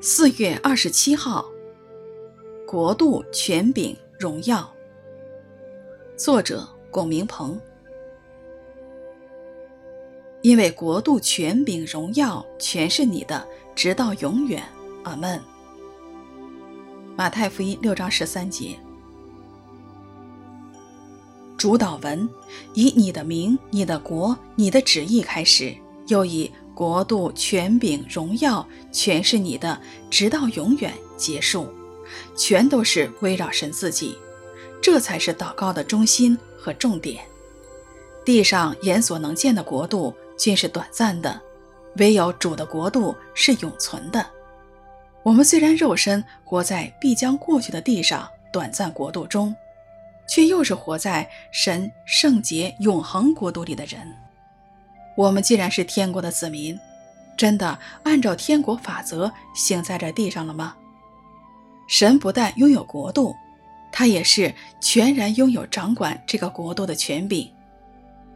四月二十七号，国度权柄荣耀。作者龚明鹏。因为国度权柄荣耀全是你的，直到永远。阿门。马太福音六章十三节。主导文以你的名、你的国、你的旨意开始，又以。国度权柄荣耀全是你的，直到永远结束，全都是围绕神自己，这才是祷告的中心和重点。地上眼所能见的国度均是短暂的，唯有主的国度是永存的。我们虽然肉身活在必将过去的地上短暂国度中，却又是活在神圣洁永恒国度里的人。我们既然是天国的子民，真的按照天国法则行在这地上了吗？神不但拥有国度，他也是全然拥有掌管这个国度的权柄。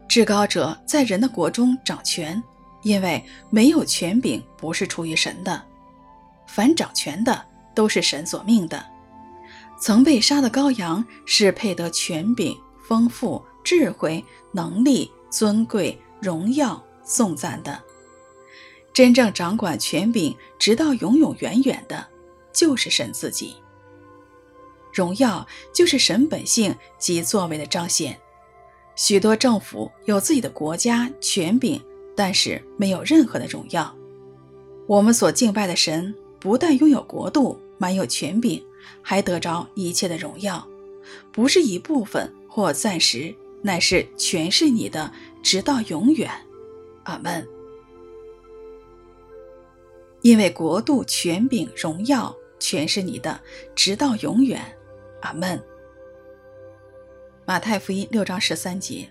至高者在人的国中掌权，因为没有权柄不是出于神的。凡掌权的都是神所命的。曾被杀的羔羊是配得权柄、丰富、智慧、能力、尊贵。荣耀颂赞的，真正掌管权柄，直到永永远远的，就是神自己。荣耀就是神本性及作为的彰显。许多政府有自己的国家权柄，但是没有任何的荣耀。我们所敬拜的神，不但拥有国度，满有权柄，还得着一切的荣耀，不是一部分或暂时。乃是全是你的，直到永远，阿门。因为国度、权柄、荣耀全是你的，直到永远，阿门。马太福音六章十三节。